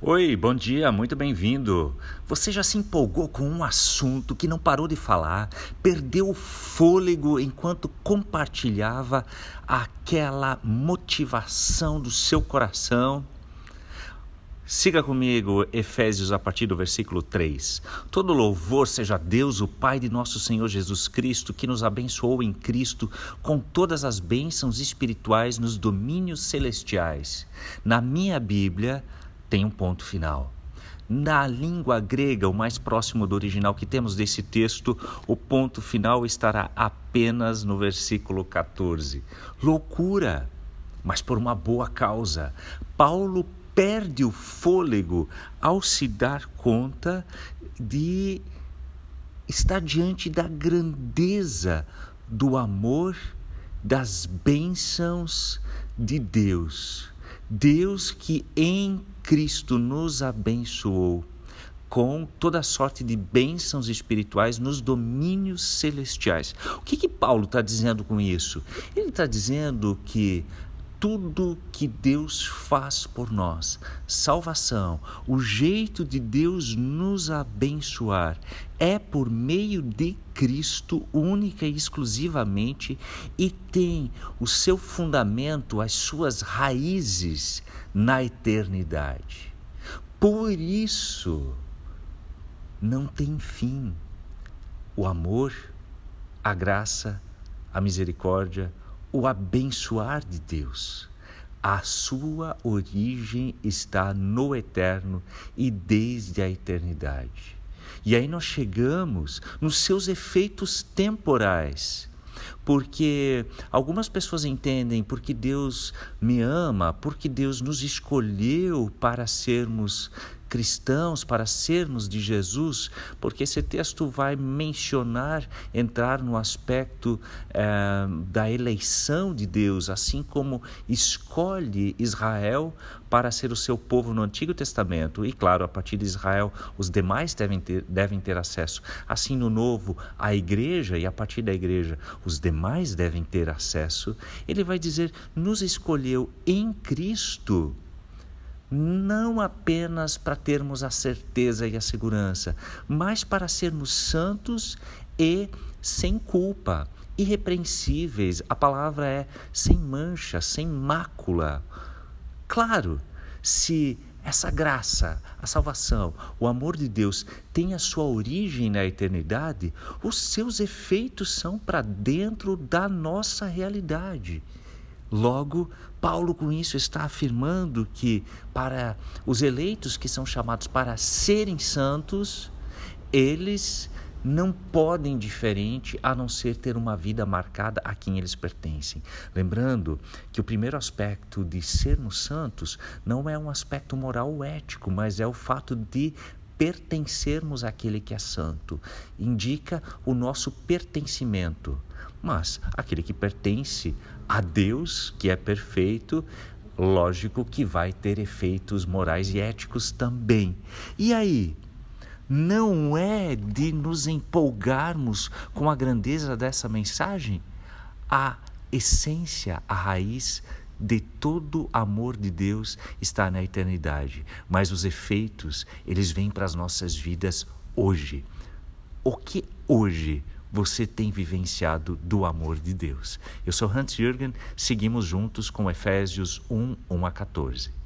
Oi, bom dia, muito bem-vindo. Você já se empolgou com um assunto que não parou de falar, perdeu o fôlego enquanto compartilhava aquela motivação do seu coração? Siga comigo Efésios a partir do versículo 3. Todo louvor seja a Deus, o Pai de nosso Senhor Jesus Cristo, que nos abençoou em Cristo com todas as bênçãos espirituais nos domínios celestiais. Na minha Bíblia, tem um ponto final. Na língua grega, o mais próximo do original que temos desse texto, o ponto final estará apenas no versículo 14. Loucura, mas por uma boa causa. Paulo perde o fôlego ao se dar conta de estar diante da grandeza do amor, das bênçãos de Deus. Deus que em Cristo nos abençoou com toda sorte de bênçãos espirituais nos domínios celestiais. O que, que Paulo está dizendo com isso? Ele está dizendo que tudo que Deus faz por nós, salvação, o jeito de Deus nos abençoar é por meio de Cristo única e exclusivamente e tem o seu fundamento, as suas raízes na eternidade. Por isso, não tem fim o amor, a graça, a misericórdia, o abençoar de Deus. A sua origem está no eterno e desde a eternidade. E aí nós chegamos nos seus efeitos temporais. Porque algumas pessoas entendem porque Deus me ama, porque Deus nos escolheu para sermos cristãos, para sermos de Jesus, porque esse texto vai mencionar, entrar no aspecto é, da eleição de Deus, assim como escolhe Israel para ser o seu povo no Antigo Testamento. E claro, a partir de Israel, os demais devem ter, devem ter acesso. Assim, no Novo, a igreja, e a partir da igreja, os demais devem ter acesso. Ele vai dizer: nos escolheu em Cristo não apenas para termos a certeza e a segurança, mas para sermos santos e sem culpa, irrepreensíveis. A palavra é sem mancha, sem mácula. Claro, se essa graça, a salvação, o amor de Deus tem a sua origem na eternidade, os seus efeitos são para dentro da nossa realidade. Logo, Paulo com isso está afirmando que para os eleitos que são chamados para serem santos, eles não podem diferente a não ser ter uma vida marcada a quem eles pertencem. Lembrando que o primeiro aspecto de sermos santos não é um aspecto moral ou ético, mas é o fato de pertencermos àquele que é santo. Indica o nosso pertencimento. Mas aquele que pertence a Deus, que é perfeito, lógico que vai ter efeitos morais e éticos também. E aí? Não é de nos empolgarmos com a grandeza dessa mensagem? A essência, a raiz de todo amor de Deus está na eternidade, mas os efeitos, eles vêm para as nossas vidas hoje. O que hoje você tem vivenciado do amor de Deus. Eu sou Hans Jürgen, seguimos juntos com Efésios 1, 1 a 14.